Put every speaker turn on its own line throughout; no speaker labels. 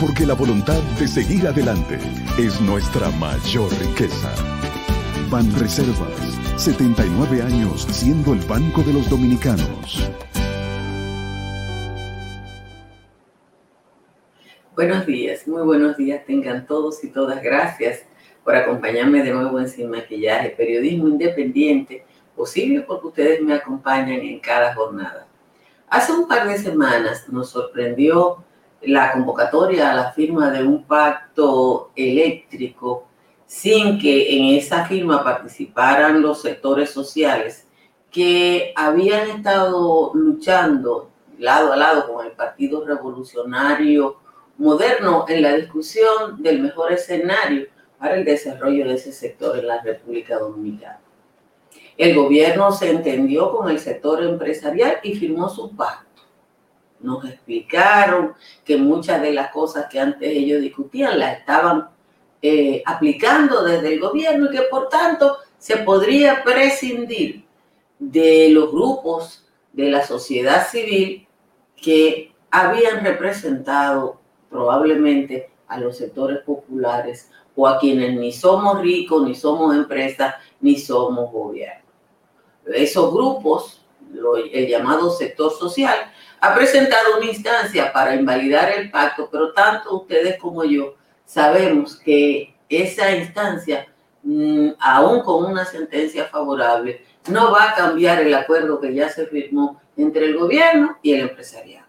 Porque la voluntad de seguir adelante es nuestra mayor riqueza. Ban Reservas, 79 años siendo el Banco de los Dominicanos.
Buenos días, muy buenos días tengan todos y todas. Gracias por acompañarme de nuevo en Sin Maquillaje, periodismo independiente, posible porque ustedes me acompañan en cada jornada. Hace un par de semanas nos sorprendió la convocatoria a la firma de un pacto eléctrico sin que en esa firma participaran los sectores sociales que habían estado luchando lado a lado con el Partido Revolucionario Moderno en la discusión del mejor escenario para el desarrollo de ese sector en la República Dominicana. El gobierno se entendió con el sector empresarial y firmó su pacto nos explicaron que muchas de las cosas que antes ellos discutían las estaban eh, aplicando desde el gobierno y que por tanto se podría prescindir de los grupos de la sociedad civil que habían representado probablemente a los sectores populares o a quienes ni somos ricos, ni somos empresas, ni somos gobierno. Esos grupos, el llamado sector social, ha presentado una instancia para invalidar el pacto, pero tanto ustedes como yo sabemos que esa instancia, mm, aún con una sentencia favorable, no va a cambiar el acuerdo que ya se firmó entre el gobierno y el empresariado.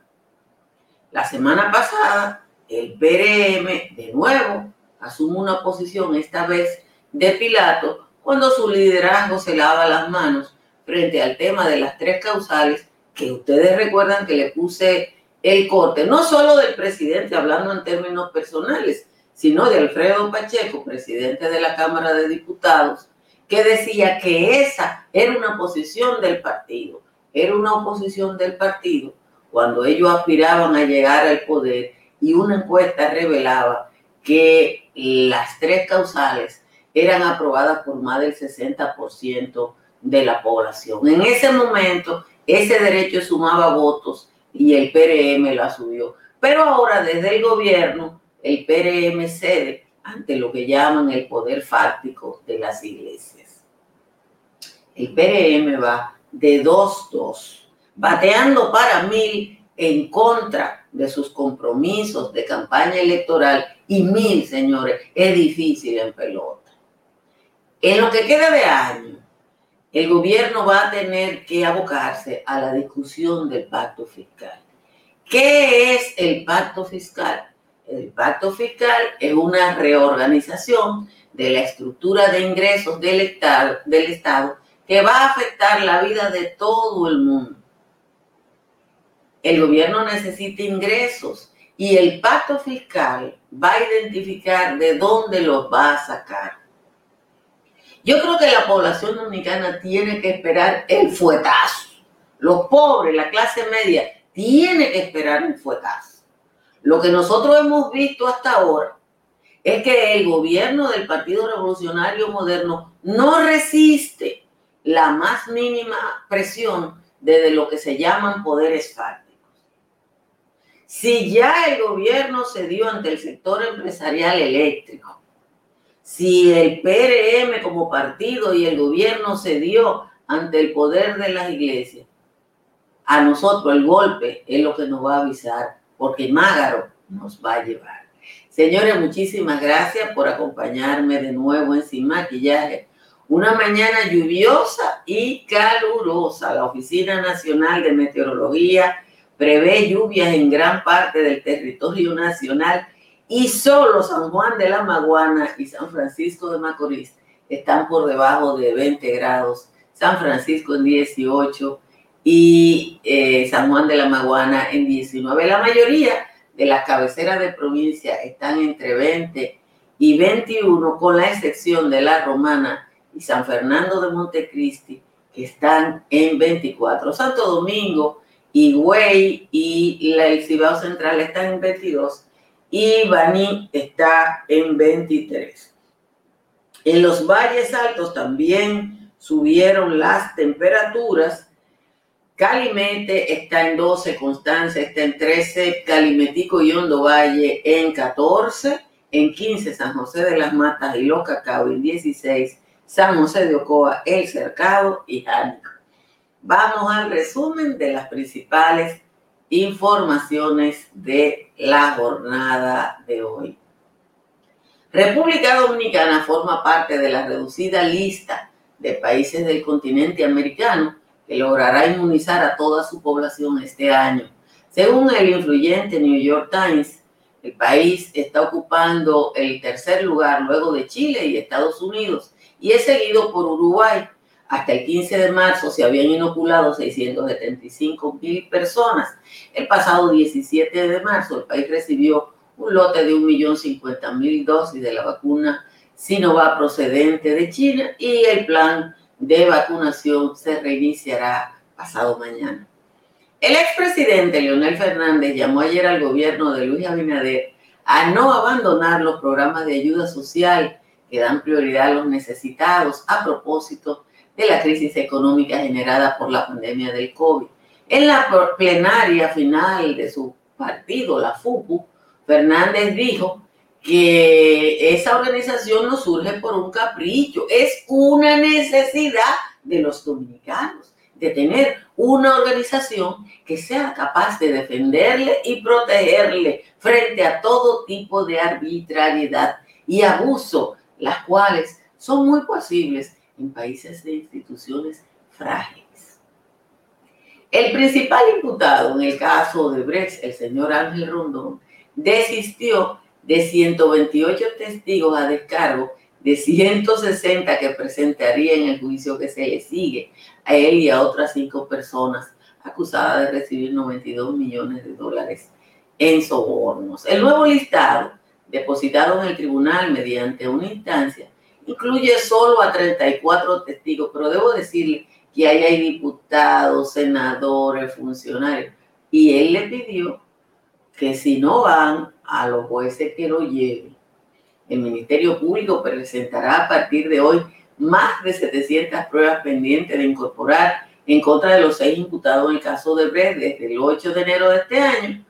La semana pasada, el PRM de nuevo asume una posición, esta vez de Pilato, cuando su liderazgo se lava las manos frente al tema de las tres causales que ustedes recuerdan que le puse el corte, no solo del presidente, hablando en términos personales, sino de Alfredo Pacheco, presidente de la Cámara de Diputados, que decía que esa era una posición del partido, era una oposición del partido cuando ellos aspiraban a llegar al poder y una encuesta revelaba que las tres causales eran aprobadas por más del 60% de la población. En ese momento ese derecho sumaba votos y el PRM la subió. Pero ahora desde el gobierno, el PRM cede ante lo que llaman el poder fáctico de las iglesias. El PRM va de 2-2, bateando para mil en contra de sus compromisos de campaña electoral y mil, señores, es difícil en pelota. En lo que queda de año, el gobierno va a tener que abocarse a la discusión del pacto fiscal. ¿Qué es el pacto fiscal? El pacto fiscal es una reorganización de la estructura de ingresos del Estado, que va a afectar la vida de todo el mundo. El gobierno necesita ingresos y el pacto fiscal va a identificar de dónde los va a sacar. Yo creo que la población dominicana tiene que esperar el fuetazo. Los pobres, la clase media, tiene que esperar el fuetazo. Lo que nosotros hemos visto hasta ahora es que el gobierno del Partido Revolucionario Moderno no resiste la más mínima presión desde lo que se llaman poderes fácticos. Si ya el gobierno se dio ante el sector empresarial eléctrico, si el PRM como partido y el gobierno se dio ante el poder de las iglesias, a nosotros el golpe es lo que nos va a avisar, porque Mágaro nos va a llevar. Señores, muchísimas gracias por acompañarme de nuevo en Sin Maquillaje. Una mañana lluviosa y calurosa. La Oficina Nacional de Meteorología prevé lluvias en gran parte del territorio nacional y solo San Juan de la Maguana y San Francisco de Macorís están por debajo de 20 grados, San Francisco en 18 y eh, San Juan de la Maguana en 19. La mayoría de las cabeceras de provincia están entre 20 y 21, con la excepción de la Romana y San Fernando de Montecristi, que están en 24. Santo Domingo, Higüey y el Cibao Central están en 22 y Baní está en 23. En los valles altos también subieron las temperaturas. Calimete está en 12, Constanza está en 13, Calimetico y Hondo Valle en 14, en 15 San José de las Matas y Los Cacao en 16, San José de Ocoa, El Cercado y Jánico. Vamos al resumen de las principales informaciones de la jornada de hoy. República Dominicana forma parte de la reducida lista de países del continente americano que logrará inmunizar a toda su población este año. Según el influyente New York Times, el país está ocupando el tercer lugar luego de Chile y Estados Unidos y es seguido por Uruguay. Hasta el 15 de marzo se habían inoculado 675 mil personas. El pasado 17 de marzo el país recibió un lote de 1.050.000 dosis de la vacuna Sinovac procedente de China y el plan de vacunación se reiniciará pasado mañana. El expresidente Leonel Fernández llamó ayer al gobierno de Luis Abinader a no abandonar los programas de ayuda social que dan prioridad a los necesitados a propósito de la crisis económica generada por la pandemia del COVID. En la plenaria final de su partido, la FUPU, Fernández dijo que esa organización no surge por un capricho, es una necesidad de los dominicanos de tener una organización que sea capaz de defenderle y protegerle frente a todo tipo de arbitrariedad y abuso, las cuales son muy posibles en países de instituciones frágiles. El principal imputado en el caso de Brex, el señor Ángel Rondón, desistió de 128 testigos a descargo de 160 que presentaría en el juicio que se le sigue a él y a otras cinco personas acusadas de recibir 92 millones de dólares en sobornos. El nuevo listado, depositado en el tribunal mediante una instancia, incluye solo a 34 testigos, pero debo decirle que ahí hay diputados, senadores, funcionarios, y él le pidió que si no van a los jueces que lo lleven, el Ministerio Público presentará a partir de hoy más de 700 pruebas pendientes de incorporar en contra de los seis imputados en el caso de Brecht desde el 8 de enero de este año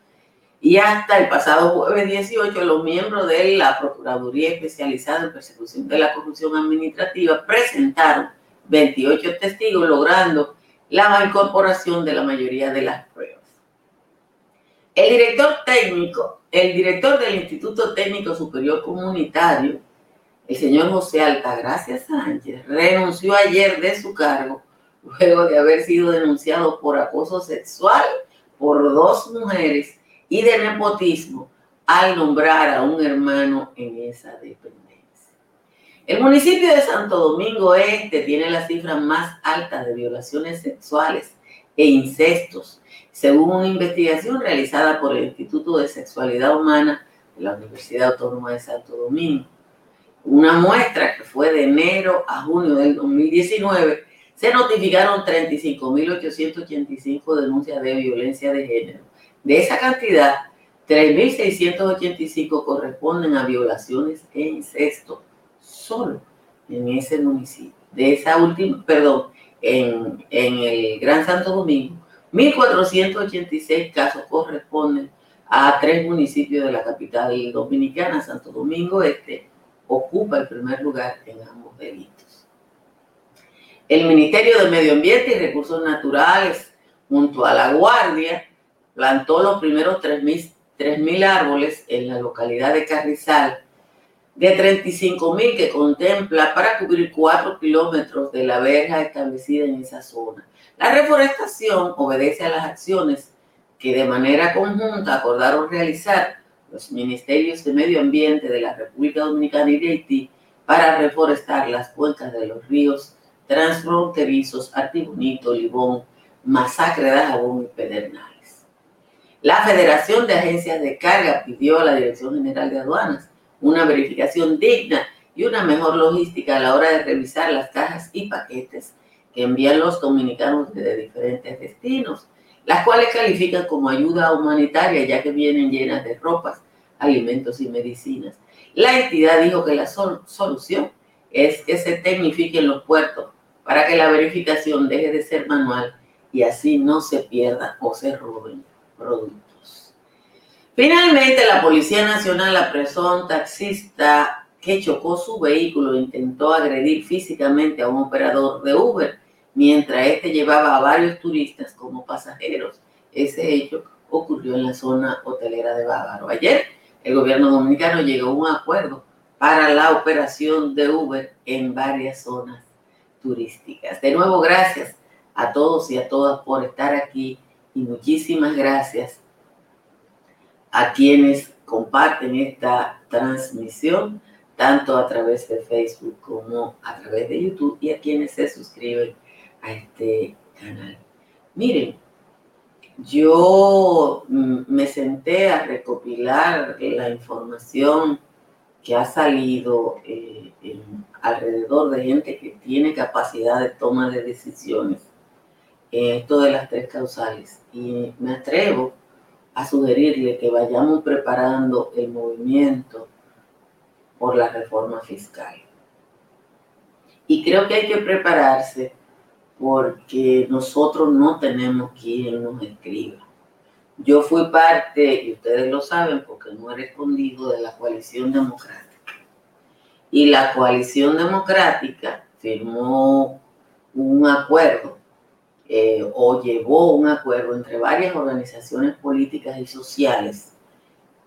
y hasta el pasado jueves 18 los miembros de la Procuraduría Especializada en Persecución de la Corrupción Administrativa presentaron 28 testigos logrando la incorporación de la mayoría de las pruebas. El director técnico, el director del Instituto Técnico Superior Comunitario, el señor José Altagracia Sánchez, renunció ayer de su cargo luego de haber sido denunciado por acoso sexual por dos mujeres y de nepotismo al nombrar a un hermano en esa dependencia. El municipio de Santo Domingo Este tiene las cifras más altas de violaciones sexuales e incestos según una investigación realizada por el Instituto de Sexualidad Humana de la Universidad Autónoma de Santo Domingo. Una muestra que fue de enero a junio del 2019, se notificaron 35.885 denuncias de violencia de género. De esa cantidad, 3.685 corresponden a violaciones e incesto, solo en ese municipio. De esa última, perdón, en, en el Gran Santo Domingo, 1.486 casos corresponden a tres municipios de la capital dominicana, Santo Domingo Este, ocupa el primer lugar en ambos delitos. El Ministerio de Medio Ambiente y Recursos Naturales, junto a la Guardia, plantó los primeros 3.000 árboles en la localidad de Carrizal, de 35.000 que contempla para cubrir 4 kilómetros de la verja establecida en esa zona. La reforestación obedece a las acciones que de manera conjunta acordaron realizar los ministerios de Medio Ambiente de la República Dominicana y de Haití para reforestar las cuencas de los ríos transfronterizos Artibonito, Libón, Masacre de Jabón y Pedernales. La Federación de Agencias de Carga pidió a la Dirección General de Aduanas una verificación digna y una mejor logística a la hora de revisar las cajas y paquetes que envían los dominicanos desde diferentes destinos, las cuales califican como ayuda humanitaria ya que vienen llenas de ropas, alimentos y medicinas. La entidad dijo que la solución es que se tecnifiquen los puertos para que la verificación deje de ser manual y así no se pierda o se roben productos. Finalmente, la Policía Nacional apresó a un taxista que chocó su vehículo e intentó agredir físicamente a un operador de Uber mientras este llevaba a varios turistas como pasajeros. Ese hecho ocurrió en la zona hotelera de Bávaro. Ayer el gobierno dominicano llegó a un acuerdo para la operación de Uber en varias zonas turísticas. De nuevo, gracias a todos y a todas por estar aquí y muchísimas gracias a quienes comparten esta transmisión tanto a través de Facebook como a través de YouTube y a quienes se suscriben a este canal. Miren, yo mm, me senté a recopilar la información que ha salido eh, alrededor de gente que tiene capacidad de toma de decisiones en esto de las tres causales y me atrevo a sugerirle que vayamos preparando el movimiento por la reforma fiscal. Y creo que hay que prepararse porque nosotros no tenemos quien nos escriba. Yo fui parte, y ustedes lo saben porque no he respondido, de la coalición democrática. Y la coalición democrática firmó un acuerdo eh, o llevó un acuerdo entre varias organizaciones políticas y sociales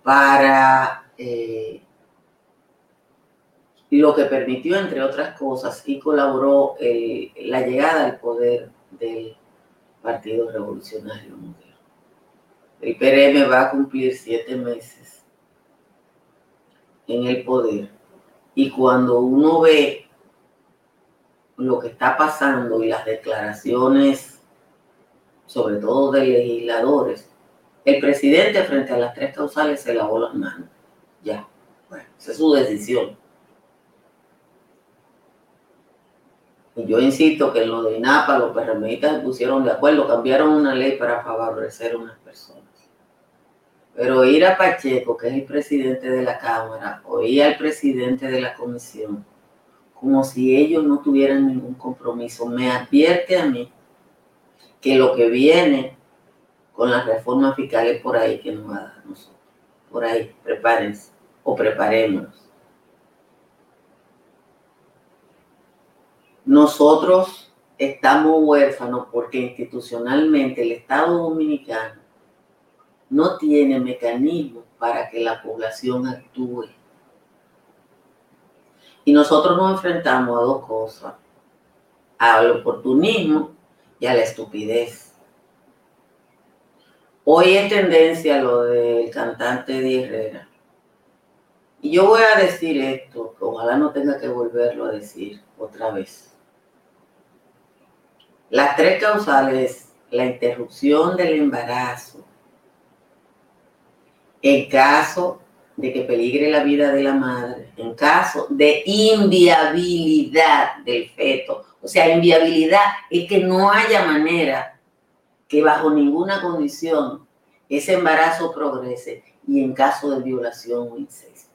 para eh, lo que permitió, entre otras cosas, y colaboró eh, la llegada al poder del Partido Revolucionario Mundial. El PRM va a cumplir siete meses en el poder y cuando uno ve lo que está pasando y las declaraciones, sobre todo de legisladores, el presidente frente a las tres causales se lavó las manos. Ya, bueno, esa es su decisión Y yo insisto que en lo de INAPA los PRMistas se pusieron de acuerdo, cambiaron una ley para favorecer a unas personas. Pero ir a Pacheco, que es el presidente de la Cámara, o ir al presidente de la comisión, como si ellos no tuvieran ningún compromiso, me advierte a mí que lo que viene con las reformas fiscales por ahí que nos va a dar nosotros. Por ahí, prepárense o preparémonos. Nosotros estamos huérfanos porque institucionalmente el Estado Dominicano no tiene mecanismos para que la población actúe. Y nosotros nos enfrentamos a dos cosas, al oportunismo y a la estupidez. Hoy es tendencia lo del cantante de Herrera. Y yo voy a decir esto, que ojalá no tenga que volverlo a decir otra vez. Las tres causales, la interrupción del embarazo, en caso de que peligre la vida de la madre, en caso de inviabilidad del feto, o sea, inviabilidad es que no haya manera que bajo ninguna condición ese embarazo progrese y en caso de violación o incesto.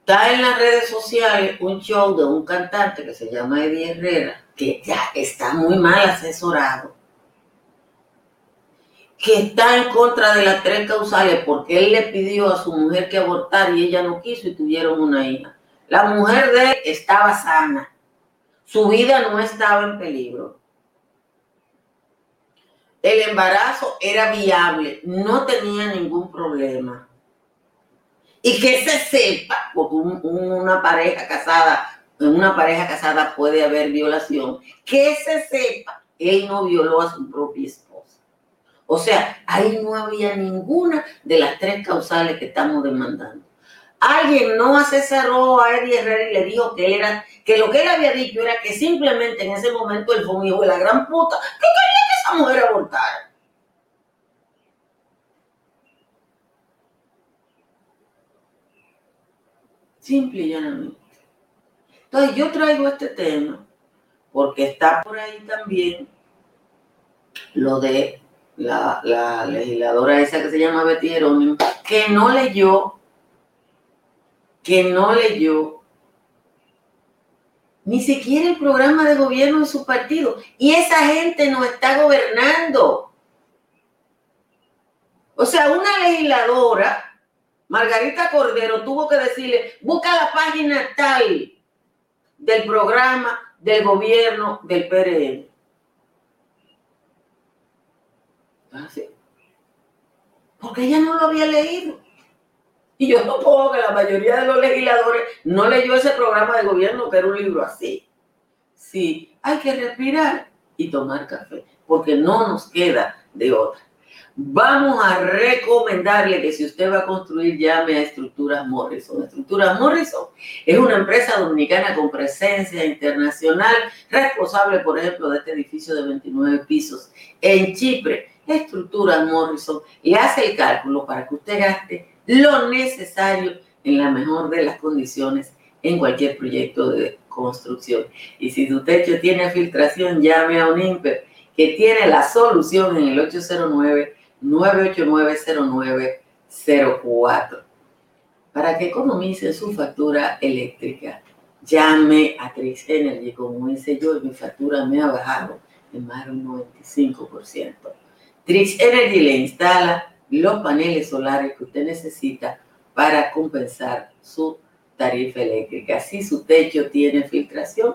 Está en las redes sociales un show de un cantante que se llama Eddie Herrera, que ya está muy mal asesorado, que está en contra de las tres causales porque él le pidió a su mujer que abortara y ella no quiso y tuvieron una hija. La mujer de él estaba sana, su vida no estaba en peligro. El embarazo era viable, no tenía ningún problema. Y que se sepa, porque una pareja casada en una pareja casada puede haber violación, que se sepa, él no violó a su propia esposa. O sea, ahí no había ninguna de las tres causales que estamos demandando. Alguien no asesoró a Eddie Herrera y le dijo que era, que lo que él había dicho era que simplemente en ese momento él fue un hijo de la gran puta que quería que esa mujer abortara. Simple y llanamente. Entonces yo traigo este tema porque está por ahí también lo de la, legisladora esa que se llama Betty Jerónimo, que no leyó, que no leyó ni siquiera el programa de gobierno de su partido. Y esa gente no está gobernando. O sea, una legisladora Margarita Cordero tuvo que decirle, busca la página tal del programa del gobierno del PRM. Así. Porque ella no lo había leído. Y yo no puedo que la mayoría de los legisladores no leyó ese programa de gobierno, que un libro así. Sí, hay que respirar y tomar café, porque no nos queda de otra. Vamos a recomendarle que si usted va a construir, llame a Estructuras Morrison. Estructuras Morrison es una empresa dominicana con presencia internacional, responsable, por ejemplo, de este edificio de 29 pisos en Chipre. Estructuras Morrison le hace el cálculo para que usted gaste lo necesario en la mejor de las condiciones en cualquier proyecto de construcción. Y si su techo tiene filtración, llame a un INPER que tiene la solución en el 809 9890904. Para que economice su factura eléctrica, llame a Trix Energy, como hice yo, mi factura me ha bajado en más de un 95%. Trix Energy le instala los paneles solares que usted necesita para compensar su tarifa eléctrica. Si su techo tiene filtración,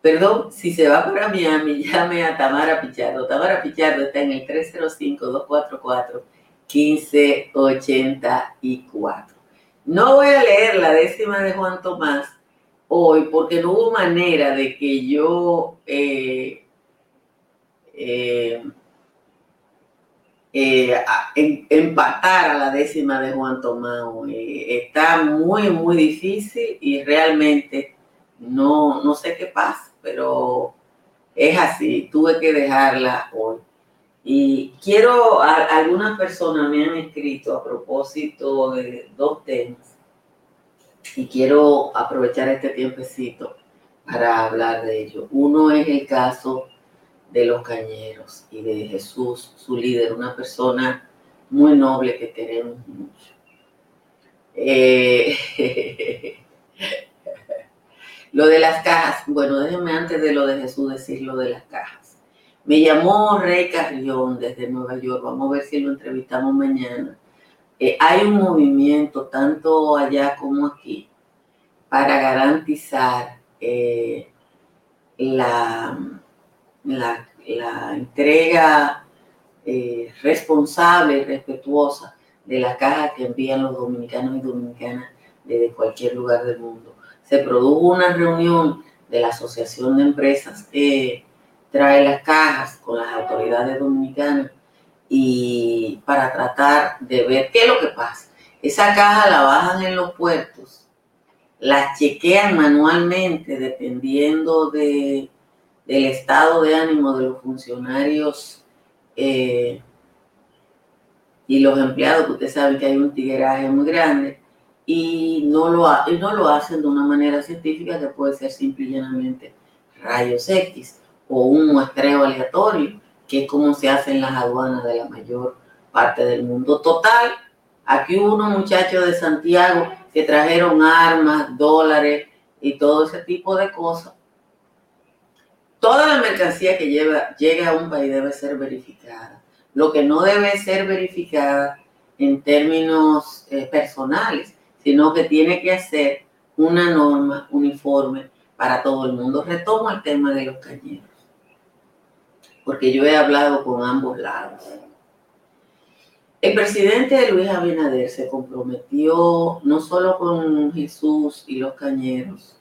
Perdón, si se va para Miami, llame a Tamara Pichardo. Tamara Pichardo está en el 305-244-1584. No voy a leer la décima de Juan Tomás hoy porque no hubo manera de que yo eh, eh, eh, empatara la décima de Juan Tomás. está muy, muy difícil y realmente no, no sé qué pasa pero es así, tuve que dejarla hoy. Y quiero, algunas personas me han escrito a propósito de dos temas y quiero aprovechar este tiempecito para hablar de ello. Uno es el caso de los cañeros y de Jesús, su líder, una persona muy noble que queremos mucho. Eh, Lo de las cajas, bueno, déjenme antes de lo de Jesús decir lo de las cajas. Me llamó Rey Carrión desde Nueva York, vamos a ver si lo entrevistamos mañana. Eh, hay un movimiento, tanto allá como aquí, para garantizar eh, la, la, entrega eh, responsable y respetuosa de las cajas que envían los dominicanos y dominicanas desde cualquier lugar del mundo se produjo una reunión de la Asociación de Empresas que trae las cajas con las autoridades dominicanas y para tratar de ver qué es lo que pasa. Esa caja la bajan en los puertos, la chequean manualmente dependiendo de, del estado de ánimo de los funcionarios eh, y los empleados, que ustedes saben que hay un tigueraje muy grande y no lo, y no lo hacen de una manera científica que puede ser simplemente rayos X o un muestreo aleatorio, que es como se hace en las aduanas de la mayor parte del mundo. Total, aquí hubo unos muchachos de Santiago que trajeron armas, dólares y todo ese tipo de cosas. Toda la mercancía que llegue a un país debe ser verificada. Lo que no debe ser verificada en términos eh, personales sino que tiene que hacer una norma uniforme para todo el mundo. Retomo el tema de los cañeros, porque yo he hablado con ambos lados. El presidente Luis Abinader se comprometió no solo con Jesús y los cañeros,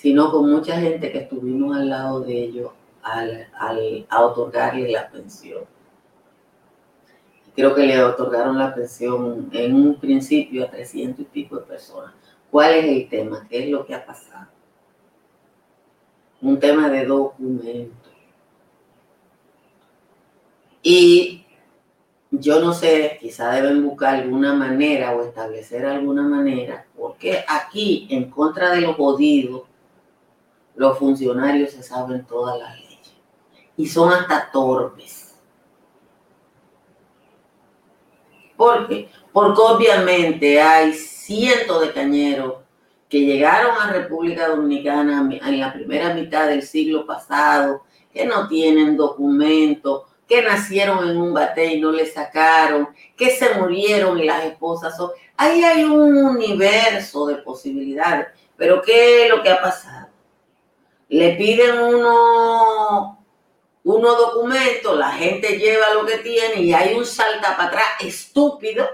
sino con mucha gente que estuvimos al lado de ellos al, a otorgarle la pensión. Creo que le otorgaron la pensión en un principio a 300 y pico de personas. ¿Cuál es el tema? ¿Qué es lo que ha pasado? Un tema de documentos. Y yo no sé, quizá deben buscar alguna manera o establecer alguna manera, porque aquí, en contra de los jodidos, los funcionarios se saben todas las leyes y son hasta torpes. Porque, porque obviamente hay cientos de cañeros que llegaron a República Dominicana en la primera mitad del siglo pasado, que no tienen documentos, que nacieron en un bate y no le sacaron, que se murieron y las esposas son... Ahí hay un universo de posibilidades. Pero ¿qué es lo que ha pasado? Le piden uno, unos documentos, la gente lleva lo que tiene y hay un salta para atrás estúpido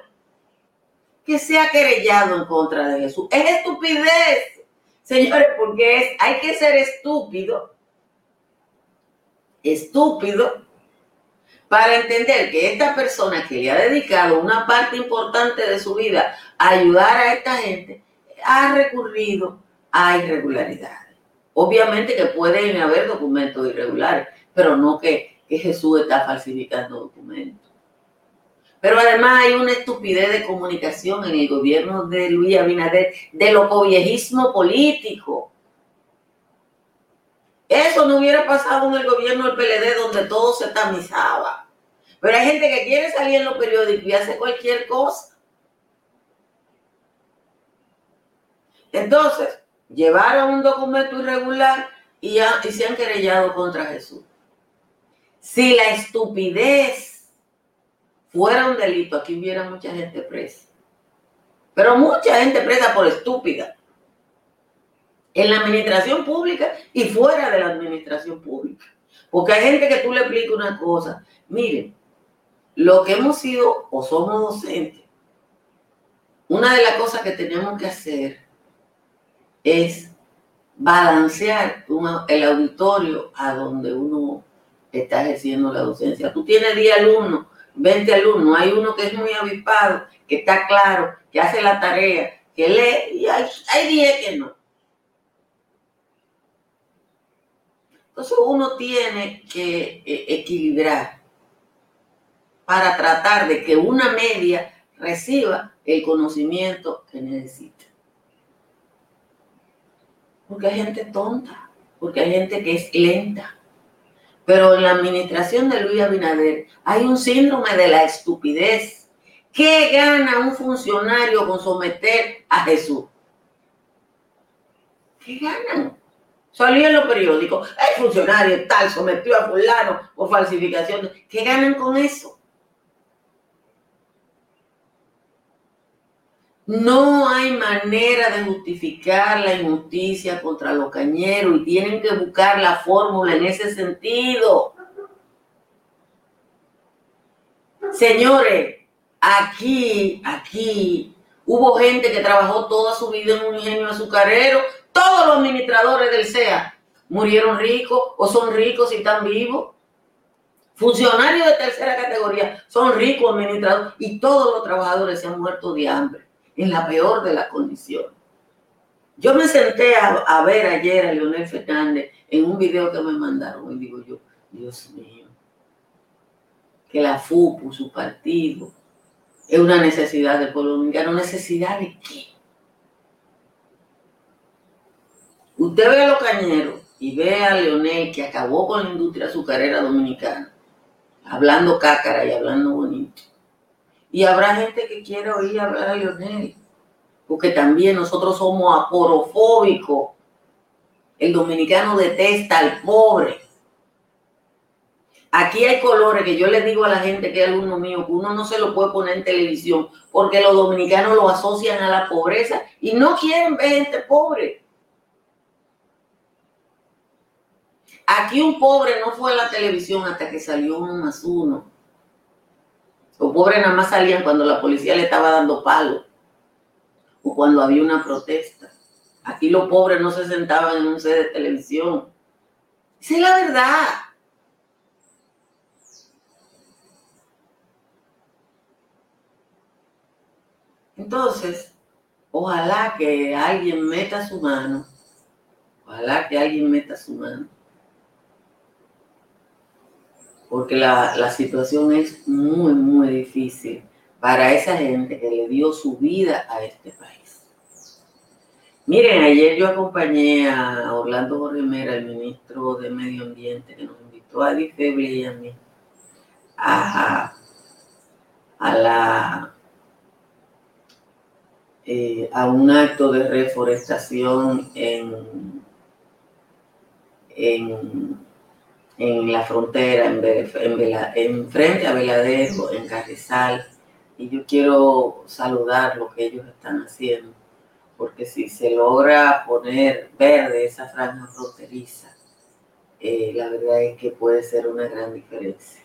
que se ha querellado en contra de Jesús. Es estupidez, señores, porque hay que ser estúpido, estúpido, para entender que esta persona que le ha dedicado una parte importante de su vida a ayudar a esta gente, ha recurrido a irregularidades. Obviamente que pueden haber documentos irregulares, pero no que, Jesús está falsificando documentos. Pero además hay una estupidez de comunicación en el gobierno de Luis Abinader, de lo viejismo político. Eso no hubiera pasado en el gobierno del PLD donde todo se tamizaba. Pero hay gente que quiere salir en los periódicos y hace cualquier cosa. Entonces, llevaron un documento irregular y, y se han querellado contra Jesús. Si la estupidez fuera un delito, aquí hubiera mucha gente presa. Pero mucha gente presa por estúpida en la administración pública y fuera de la administración pública. Porque hay gente que tú le explicas una cosa. Miren, lo que hemos sido o somos docentes, una de las cosas que tenemos que hacer es balancear el auditorio a donde uno está ejerciendo la docencia. Tú tienes 10 alumnos, 20 alumnos, hay uno que es muy avispado, que está claro, que hace la tarea, que lee, y hay, hay 10 que no. Entonces uno tiene que eh, equilibrar para tratar de que una media reciba el conocimiento que necesita. Porque hay gente tonta, porque hay gente que es lenta. Pero en la administración de Luis Abinader hay un síndrome de la estupidez. ¿Qué gana un funcionario con someter a Jesús? ¿Qué ganan? Salió en los periódicos, el funcionario tal sometió a fulano por falsificación. ¿Qué ganan con eso? No hay manera de justificar la injusticia contra los cañeros y tienen que buscar la fórmula en ese sentido. Señores, aquí, aquí hubo gente que trabajó toda su vida en un ingenio azucarero todos los administradores del SEA murieron ricos o son ricos y están vivos. Funcionarios de tercera categoría son ricos administradores y todos los trabajadores se han muerto de hambre en la peor de las condiciones. Yo me senté a, ver ayer a Leonel Fernández en un video que me mandaron y digo yo, Dios mío, que la FUPU, su partido, es una necesidad del pueblo dominicano. ¿Necesidad de qué? Usted ve a los cañeros y ve a Leonel que acabó con la industria azucarera dominicana, hablando cácara y hablando bonito. Y habrá gente que quiere oír hablar a Leonel, porque también nosotros somos aporofóbicos. El dominicano detesta al pobre. Aquí hay colores que yo le digo a la gente que es alumno mío que uno no se lo puede poner en televisión porque los dominicanos lo asocian a la pobreza y no quieren ver gente pobre. Aquí un pobre no fue a la televisión hasta que salió uno más uno. Los pobres nada más salían cuando la policía le estaba dando palo o cuando había una protesta. Aquí los pobres no se sentaban en un set de televisión. Esa es la verdad. Entonces, ojalá que alguien meta su mano, ojalá que alguien meta su mano, porque la, la situación es muy, muy difícil para esa gente que le dio su vida a este país. Miren, ayer yo acompañé a Orlando Jorge el ministro de Medio Ambiente, que nos invitó a Difeble y a mí a, la eh, a un acto de reforestación en, en, en la frontera, en, en, en, frente a Veladero, en Carrizal, y yo quiero saludar lo que ellos están haciendo, porque si se logra poner verde esa franja fronteriza, eh, la verdad es que puede ser una gran diferencia.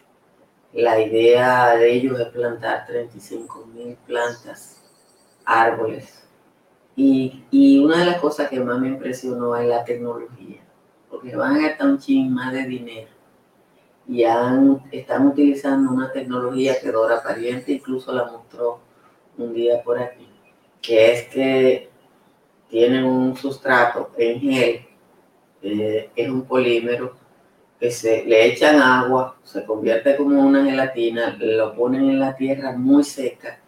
La idea de ellos es plantar 35 mil plantas, árboles. Y, y, una de las cosas que más me impresionó es la tecnología, porque van a gastar un ching más de dinero y están utilizando una tecnología que Dora Pariente incluso la mostró un día por aquí, que es que tienen un sustrato en gel, eh, es un polímero que se le echan agua, se convierte como una gelatina, lo ponen en la tierra muy seca,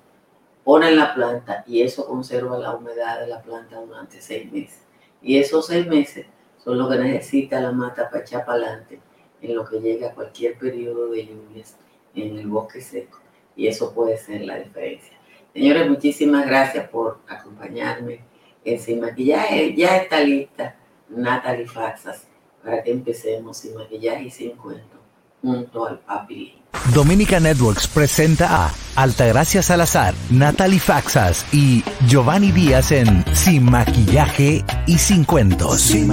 ponen la planta y eso conserva la humedad de la planta durante seis meses. Y esos seis meses son lo que necesita la mata para echar para adelante en lo que llega a cualquier periodo de lluvias en el bosque seco. Y eso puede ser la diferencia. Señores, muchísimas gracias por acompañarme en Sin Maquillaje. Ya está lista Natalie Faxas para que empecemos sin maquillaje y sin cuento junto al papi.
Dominica Networks presenta a Altagracia Salazar, Natalie Faxas y Giovanni Díaz en Sin Maquillaje y Sin Cuentos. Sin